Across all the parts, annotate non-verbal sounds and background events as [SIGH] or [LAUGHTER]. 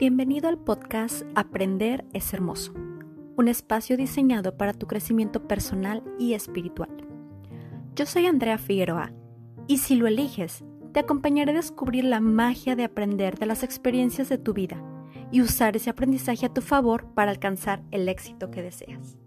Bienvenido al podcast Aprender es Hermoso, un espacio diseñado para tu crecimiento personal y espiritual. Yo soy Andrea Figueroa y si lo eliges, te acompañaré a descubrir la magia de aprender de las experiencias de tu vida y usar ese aprendizaje a tu favor para alcanzar el éxito que deseas.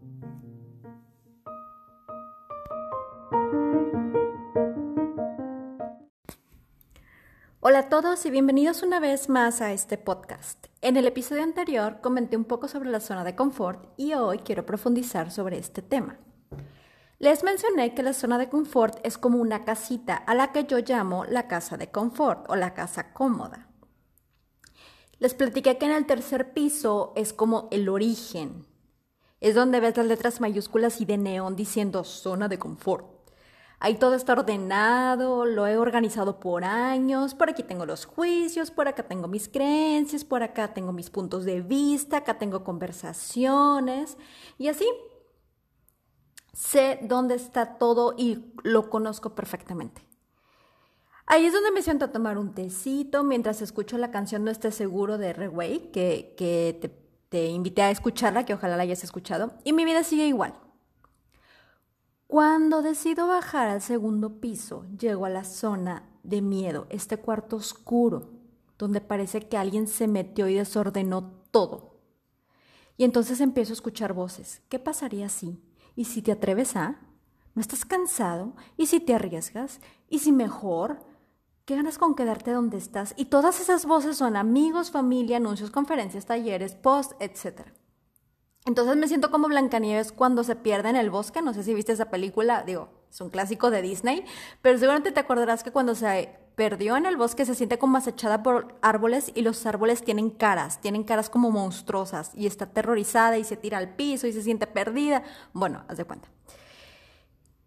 Hola a todos y bienvenidos una vez más a este podcast. En el episodio anterior comenté un poco sobre la zona de confort y hoy quiero profundizar sobre este tema. Les mencioné que la zona de confort es como una casita a la que yo llamo la casa de confort o la casa cómoda. Les platiqué que en el tercer piso es como el origen. Es donde ves las letras mayúsculas y de neón diciendo zona de confort. Ahí todo está ordenado, lo he organizado por años, por aquí tengo los juicios, por acá tengo mis creencias, por acá tengo mis puntos de vista, acá tengo conversaciones y así. Sé dónde está todo y lo conozco perfectamente. Ahí es donde me siento a tomar un tecito mientras escucho la canción No estés seguro de Reway, que, que te, te invité a escucharla, que ojalá la hayas escuchado, y mi vida sigue igual. Cuando decido bajar al segundo piso, llego a la zona de miedo, este cuarto oscuro, donde parece que alguien se metió y desordenó todo. Y entonces empiezo a escuchar voces. ¿Qué pasaría si? ¿Y si te atreves a? ¿No estás cansado? ¿Y si te arriesgas? ¿Y si mejor? ¿Qué ganas con quedarte donde estás? Y todas esas voces son amigos, familia, anuncios, conferencias, talleres, post, etc. Entonces me siento como Blancanieves cuando se pierde en el bosque. No sé si viste esa película, digo, es un clásico de Disney, pero seguramente te acordarás que cuando se perdió en el bosque se siente como acechada por árboles y los árboles tienen caras, tienen caras como monstruosas y está aterrorizada y se tira al piso y se siente perdida. Bueno, haz de cuenta.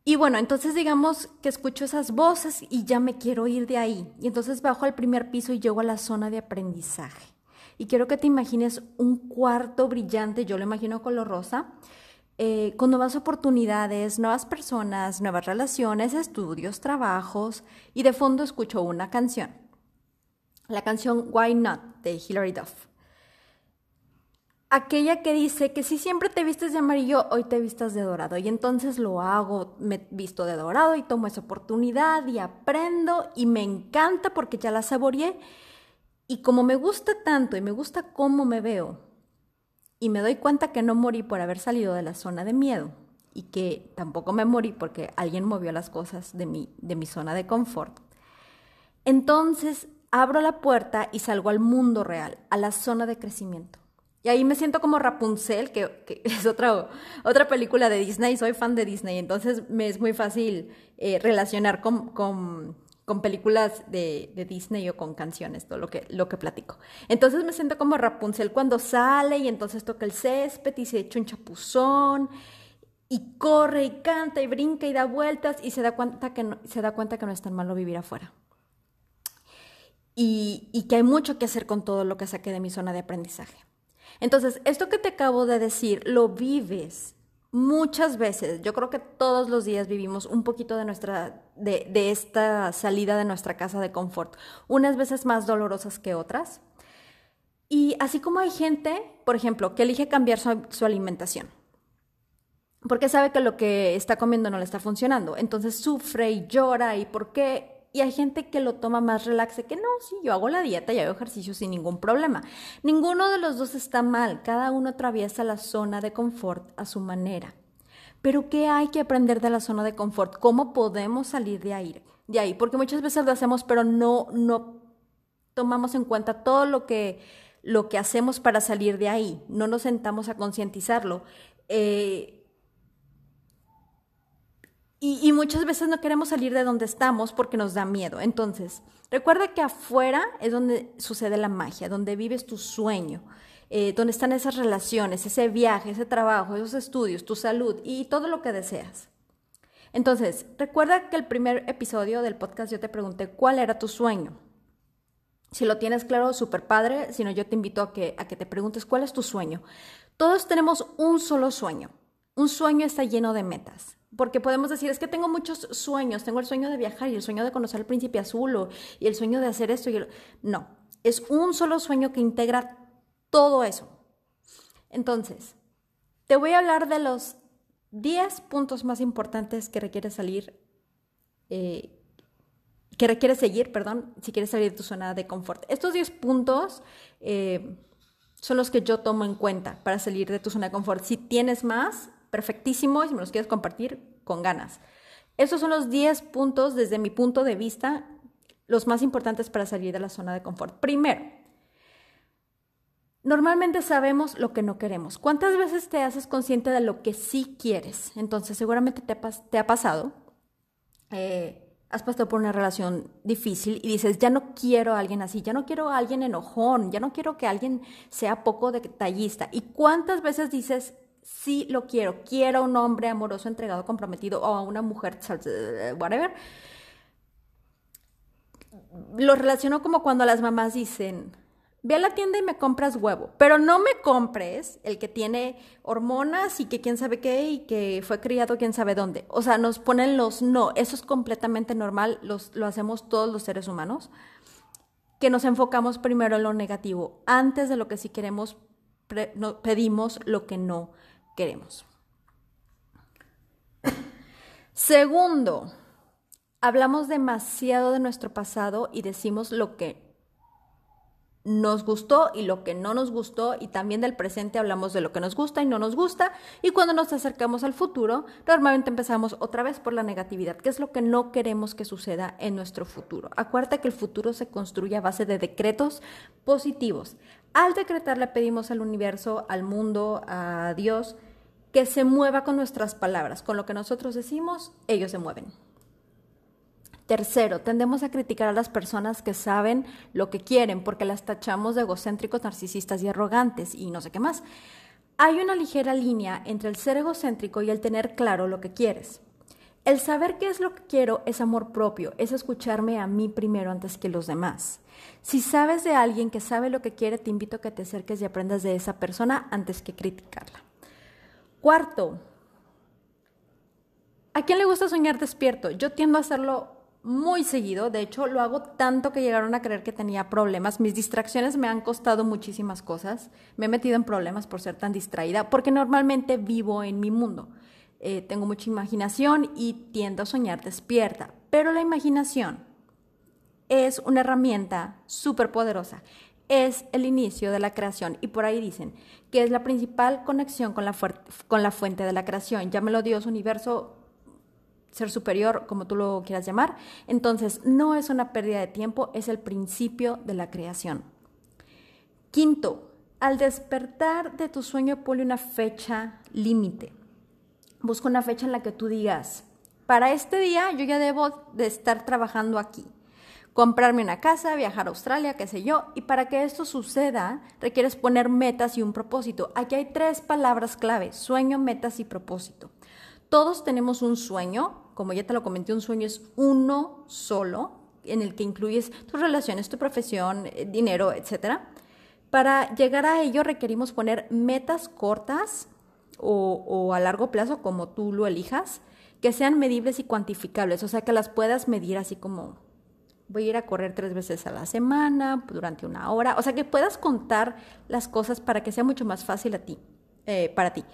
Y bueno, entonces digamos que escucho esas voces y ya me quiero ir de ahí. Y entonces bajo al primer piso y llego a la zona de aprendizaje. Y quiero que te imagines un cuarto brillante, yo lo imagino color rosa, eh, con nuevas oportunidades, nuevas personas, nuevas relaciones, estudios, trabajos, y de fondo escucho una canción. La canción Why Not de Hilary Duff. Aquella que dice que si siempre te vistes de amarillo, hoy te vistas de dorado. Y entonces lo hago, me visto de dorado y tomo esa oportunidad y aprendo y me encanta porque ya la saboreé y como me gusta tanto y me gusta cómo me veo, y me doy cuenta que no morí por haber salido de la zona de miedo, y que tampoco me morí porque alguien movió las cosas de mi, de mi zona de confort, entonces abro la puerta y salgo al mundo real, a la zona de crecimiento. Y ahí me siento como Rapunzel, que, [LAUGHS] es otra, otra película de Disney, soy fan de Disney, entonces me es muy fácil eh, relacionar con, con con películas de, Disney o con canciones, todo lo que, lo que platico. Entonces me siento como Rapunzel cuando sale y entonces toca el césped y se echa un chapuzón y corre y canta y brinca y da vueltas y se da cuenta que no, se da cuenta que no es tan malo vivir afuera. Y, y que hay mucho que hacer con todo lo que saqué de mi zona de aprendizaje. Entonces, esto que te acabo de decir, lo vives muchas veces, yo creo que todos los días vivimos un poquito de nuestra, de, esta salida de nuestra casa de confort, unas veces más dolorosas que otras. Y así como hay gente, por ejemplo, que elige cambiar su, alimentación, porque sabe que lo que está comiendo no le está funcionando, entonces sufre y llora y por qué y hay gente que lo toma más relaxe, que no, sí, yo hago la dieta y hago ejercicio sin ningún problema. Ninguno de los dos está mal, cada uno atraviesa la zona de confort a su manera. Pero ¿qué hay que aprender de la zona de confort? ¿Cómo podemos salir de ahí? De ahí? Porque muchas veces lo hacemos, pero no, no tomamos en cuenta todo lo que, lo que hacemos para salir de ahí. No nos sentamos a concientizarlo. Eh, y, muchas veces no queremos salir de donde estamos porque nos da miedo. Entonces, recuerda que afuera es donde sucede la magia, donde vives tu sueño, eh, donde están esas relaciones, ese viaje, ese trabajo, esos estudios, tu salud y todo lo que deseas. Entonces, recuerda que el primer episodio del podcast yo te pregunté cuál era tu sueño. Si lo tienes claro, súper padre. Si no, yo te invito a que, a que te preguntes cuál es tu sueño. Todos tenemos un solo sueño. Un sueño está lleno de metas porque podemos decir, es que tengo muchos sueños, tengo el sueño de viajar y el sueño de conocer al príncipe azul y el sueño de hacer esto y el... No, es un solo sueño que integra todo eso. Entonces, te voy a hablar de los 10 puntos más importantes que requiere salir, eh, que requiere seguir, perdón, si quieres salir de tu zona de confort. Estos 10 puntos eh, son los que yo tomo en cuenta para salir de tu zona de confort. Si tienes más, perfectísimo, y si me los quieres compartir, con ganas. Estos son los 10 puntos desde mi punto de vista, los más importantes para salir de la zona de confort. Primero, Normalmente sabemos lo que no queremos. ¿Cuántas veces te haces consciente de lo que sí quieres? Entonces, seguramente te ha, pasado. Eh, has pasado por una relación difícil y dices, ya no quiero a alguien así, ya no quiero a alguien enojón, ya no quiero que alguien sea poco detallista. ¿Y cuántas veces dices, sí lo quiero, quiero a un hombre amoroso, entregado, comprometido o a una mujer, whatever? Lo relaciono como cuando las mamás dicen, Ve a la tienda y me compras huevo, pero no me compres el que tiene hormonas y que quién sabe qué y que fue criado quién sabe dónde. O sea, nos ponen los no, eso es completamente normal, lo hacemos todos los seres humanos, que nos enfocamos primero en lo negativo, antes de lo que sí queremos, pedimos lo que no queremos. Segundo, hablamos demasiado de nuestro pasado y decimos lo que nos gustó y lo que no nos gustó y también del presente hablamos de lo que nos gusta y no nos gusta y cuando nos acercamos al futuro normalmente empezamos otra vez por la negatividad, que es lo que no queremos que suceda en nuestro futuro. Acuérdate que el futuro se construye a base de decretos positivos. Al decretar le pedimos al universo, al mundo, a Dios, que se mueva con nuestras palabras, con lo que nosotros decimos, ellos se mueven. Tercero, tendemos a criticar a las personas que saben lo que quieren porque las tachamos de egocéntricos, narcisistas y arrogantes y no sé qué más. Hay una ligera línea entre el ser egocéntrico y el tener claro lo que quieres. El saber qué es lo que quiero es amor propio, es escucharme a mí primero antes que los demás. Si sabes de alguien que sabe lo que quiere, te invito a que te acerques y aprendas de esa persona antes que criticarla. Cuarto, ¿a quién le gusta soñar despierto? Yo tiendo a hacerlo muy seguido, de hecho lo hago tanto que llegaron a creer que tenía problemas. Mis distracciones me han costado muchísimas cosas, me he metido en problemas por ser tan distraída, porque normalmente vivo en mi mundo. Eh, tengo mucha imaginación y tiendo a soñar despierta, pero la imaginación es una herramienta súper poderosa. Es el inicio de la creación y por ahí dicen que es la principal conexión con la, fuente de la creación. Ya me lo dio su universo ser superior, como tú lo quieras llamar. Entonces, no es una pérdida de tiempo, es el principio de la creación. Quinto, al despertar de tu sueño, ponle una fecha límite. Busca una fecha en la que tú digas, para este día yo ya debo de estar trabajando aquí, comprarme una casa, viajar a Australia, qué sé yo, y para que esto suceda requieres poner metas y un propósito. Aquí hay tres palabras clave, sueño, metas y propósito. Todos tenemos un sueño, como ya te lo comenté, un sueño es uno solo, en el que incluyes tus relaciones, tu profesión, eh, dinero, etc. Para llegar a ello requerimos poner metas cortas o, a largo plazo, como tú lo elijas, que sean medibles y cuantificables, o sea, que las puedas medir así como voy a ir a correr tres veces a la semana, durante una hora, o sea, que puedas contar las cosas para que sea mucho más fácil a ti, eh, para ti.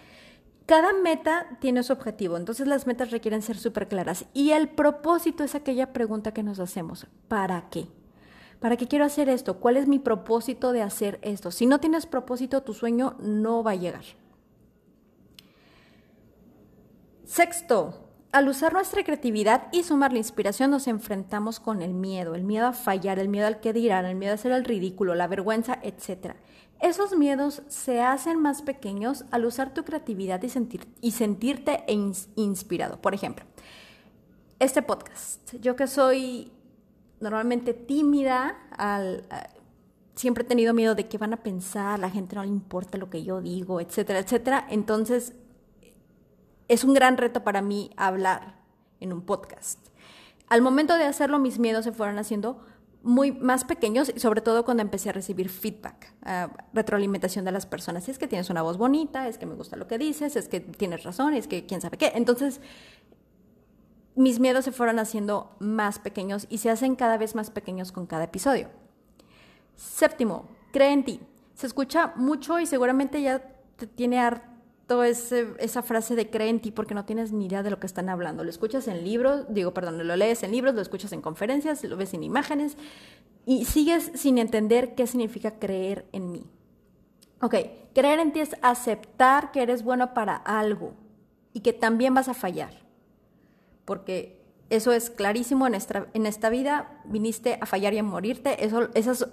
Cada meta tiene su objetivo, entonces las metas requieren ser súper claras. Y el propósito es aquella pregunta que nos hacemos, ¿para qué? ¿Para qué quiero hacer esto? ¿Cuál es mi propósito de hacer esto? Si no tienes propósito, tu sueño no va a llegar. Sexto, al usar nuestra creatividad y sumar la inspiración nos enfrentamos con el miedo, el miedo a fallar, el miedo al que dirán, el miedo a hacer el ridículo, la vergüenza, etc. Esos miedos se hacen más pequeños al usar tu creatividad y, sentir, y sentirte inspirado. Por ejemplo, este podcast. Yo que soy normalmente tímida, al, siempre he tenido miedo de qué van a pensar, la gente no le importa lo que yo digo, etcétera, etcétera. Entonces, es un gran reto para mí hablar en un podcast. Al momento de hacerlo, mis miedos se fueron haciendo muy más pequeños, sobre todo cuando empecé a recibir feedback, retroalimentación de las personas. Es que tienes una voz bonita, es que me gusta lo que dices, es que tienes razón, es que quién sabe qué. Entonces, mis miedos se fueron haciendo más pequeños y se hacen cada vez más pequeños con cada episodio. Séptimo, cree en ti. Se escucha mucho y seguramente ya te tiene harto esa frase de cree en ti porque no tienes ni idea de lo que están hablando. Lo escuchas en libros, digo, perdón, lo lees en libros, lo escuchas en conferencias, lo ves en imágenes y sigues sin entender qué significa creer en mí. Ok, creer en ti es aceptar que eres bueno para algo y que también vas a fallar. Porque eso es clarísimo en esta, en esta vida, viniste a fallar y a morirte. Eso, esas,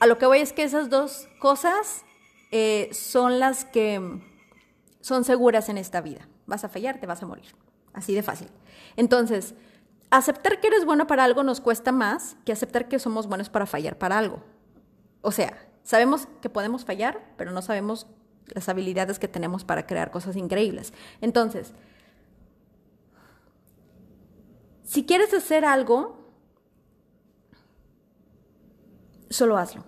a lo que voy es que esas dos cosas eh, son las que son seguras en esta vida. Vas a fallar, te vas a morir. Así de fácil. Entonces, aceptar que eres bueno para algo nos cuesta más que aceptar que somos buenos para fallar para algo. O sea, Sabemos que podemos fallar, pero no sabemos las habilidades que tenemos para crear cosas increíbles. Entonces, si quieres hacer algo, solo hazlo.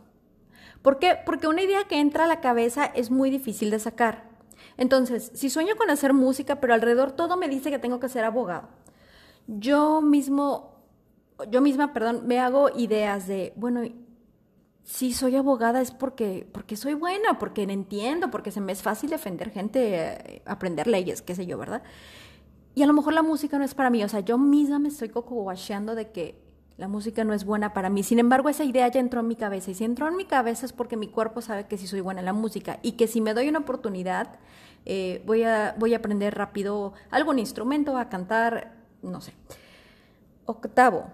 ¿Por qué? Porque una idea que entra a la cabeza es muy difícil de sacar. Entonces, si sueño con hacer música, pero alrededor todo me dice que tengo que ser abogado, yo mismo, yo misma, perdón, me hago ideas de, bueno, si soy abogada es porque, porque soy buena, porque entiendo, porque se me es fácil defender gente, eh, aprender leyes, qué sé yo, ¿verdad? Y a lo mejor la música no es para mí, o sea, yo misma me estoy coco de que la música no es buena para mí. Sin embargo, esa idea ya entró en mi cabeza y si entró en mi cabeza es porque mi cuerpo sabe que sí soy buena en la música y que si me doy una oportunidad eh, voy, a, voy a aprender rápido algún instrumento, a cantar, no sé. Octavo,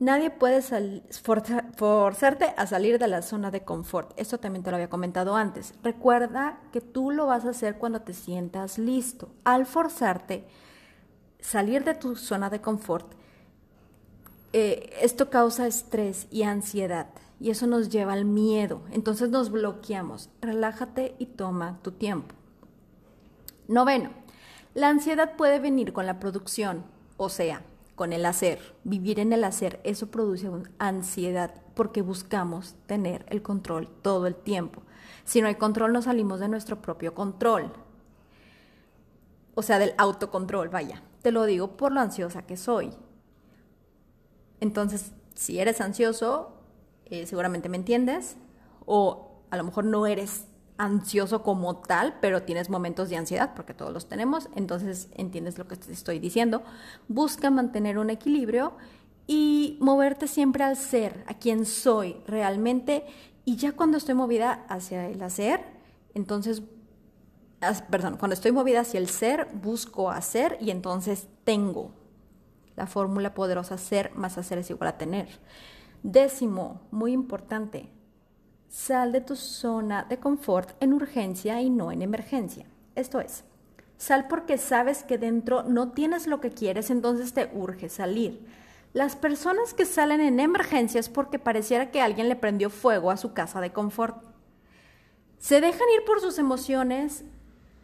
Nadie puede forzarte a salir de la zona de confort. Esto también te lo había comentado antes. Recuerda que tú lo vas a hacer cuando te sientas listo. Al forzarte salir de tu zona de confort, eh, esto causa estrés y ansiedad y eso nos lleva al miedo. Entonces nos bloqueamos. Relájate y toma tu tiempo. Noveno, la ansiedad puede venir con la producción, o sea, con el hacer, vivir en el hacer, eso produce ansiedad porque buscamos tener el control todo el tiempo. Si no hay control, no salimos de nuestro propio control. O sea, del autocontrol, vaya. Te lo digo por lo ansiosa que soy. Entonces, si eres ansioso, eh, seguramente me entiendes. O a lo mejor no eres ansioso como tal, pero tienes momentos de ansiedad, porque todos los tenemos, entonces entiendes lo que te estoy diciendo. Busca mantener un equilibrio y moverte siempre al ser, a quien soy realmente, y ya cuando estoy movida hacia el hacer, entonces, perdón, cuando estoy movida hacia el ser, busco hacer y entonces tengo la fórmula poderosa ser más hacer es igual a tener. Décimo, muy importante, Sal de tu zona de confort en urgencia y no en emergencia. Esto es, sal porque sabes que dentro no tienes lo que quieres, entonces te urge salir. Las personas que salen en emergencia es porque pareciera que alguien le prendió fuego a su casa de confort. Se dejan ir por sus emociones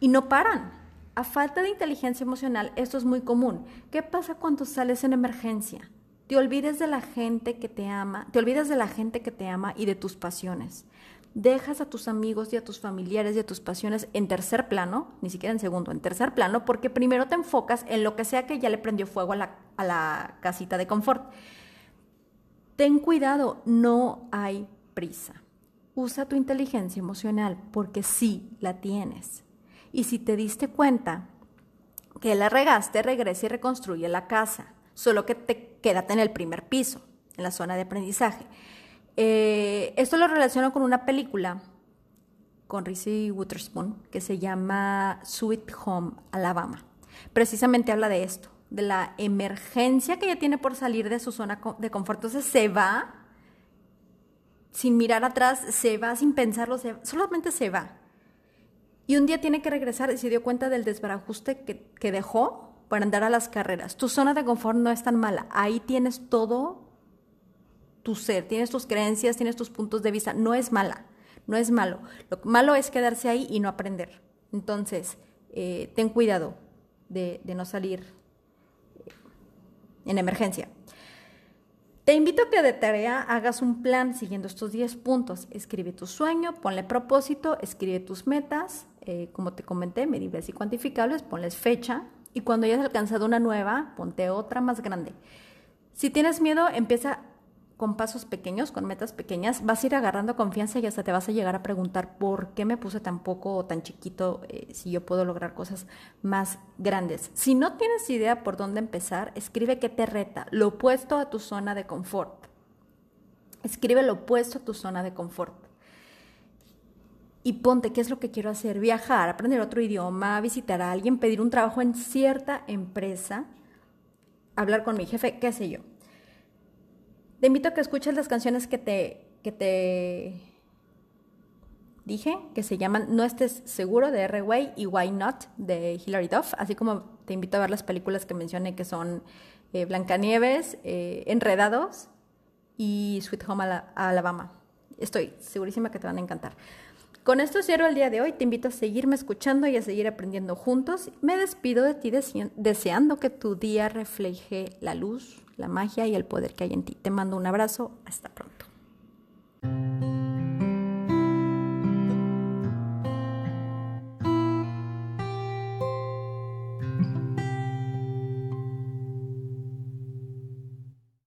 y no paran. A falta de inteligencia emocional, esto es muy común. ¿Qué pasa cuando sales en emergencia? Te olvides de la gente que te ama, te olvidas de la gente que te ama y de tus pasiones. Dejas a tus amigos y a tus familiares y a tus pasiones en tercer plano, ni siquiera en segundo, en tercer plano, porque primero te enfocas en lo que sea que ya le prendió fuego a la, a la casita de confort. Ten cuidado, no hay prisa. Usa tu inteligencia emocional porque sí la tienes. Y si te diste cuenta que la regaste, regresa y reconstruye la casa solo que te quédate en el primer piso, en la zona de aprendizaje. Eh, esto lo relaciono con una película con Reese Witherspoon que se llama Sweet Home Alabama. Precisamente habla de esto, de la emergencia que ella tiene por salir de su zona de confort. Entonces se va sin mirar atrás, se va sin pensarlo, solamente se va. Y un día tiene que regresar y se dio cuenta del desbarajuste que, que dejó para andar a las carreras. Tu zona de confort no es tan mala. Ahí tienes todo tu ser, tienes tus creencias, tienes tus puntos de vista. No es mala, no es malo. Lo malo es quedarse ahí y no aprender. Entonces, eh, ten cuidado de, no salir en emergencia. Te invito a que de tarea hagas un plan siguiendo estos 10 puntos. Escribe tu sueño, ponle propósito, escribe tus metas, eh, como te comenté, medibles y cuantificables, ponles fecha, y cuando hayas alcanzado una nueva, ponte otra más grande. Si tienes miedo, empieza con pasos pequeños, con metas pequeñas, vas a ir agarrando confianza y hasta te vas a llegar a preguntar por qué me puse tan poco o tan chiquito eh, si yo puedo lograr cosas más grandes. Si no tienes idea por dónde empezar, escribe qué te reta, lo opuesto a tu zona de confort. Escribe lo opuesto a tu zona de confort. Y ponte, ¿qué es lo que quiero hacer? Viajar, aprender otro idioma, visitar a alguien, pedir un trabajo en cierta empresa, hablar con mi jefe, qué sé yo te invito a que escuches las canciones que te, que te dije, que se llaman No estés seguro de R-Way y Why Not de Hilary Duff, así como te invito a ver las películas que mencioné que son eh, Blancanieves, eh, Enredados y Sweet Home Alabama. Estoy segurísima que te van a encantar. Con esto cierro el día de hoy. Te invito a seguirme escuchando y a seguir aprendiendo juntos. Me despido de ti deseando que tu día refleje la luz, la magia y el poder que hay en ti. Te mando un abrazo, hasta pronto.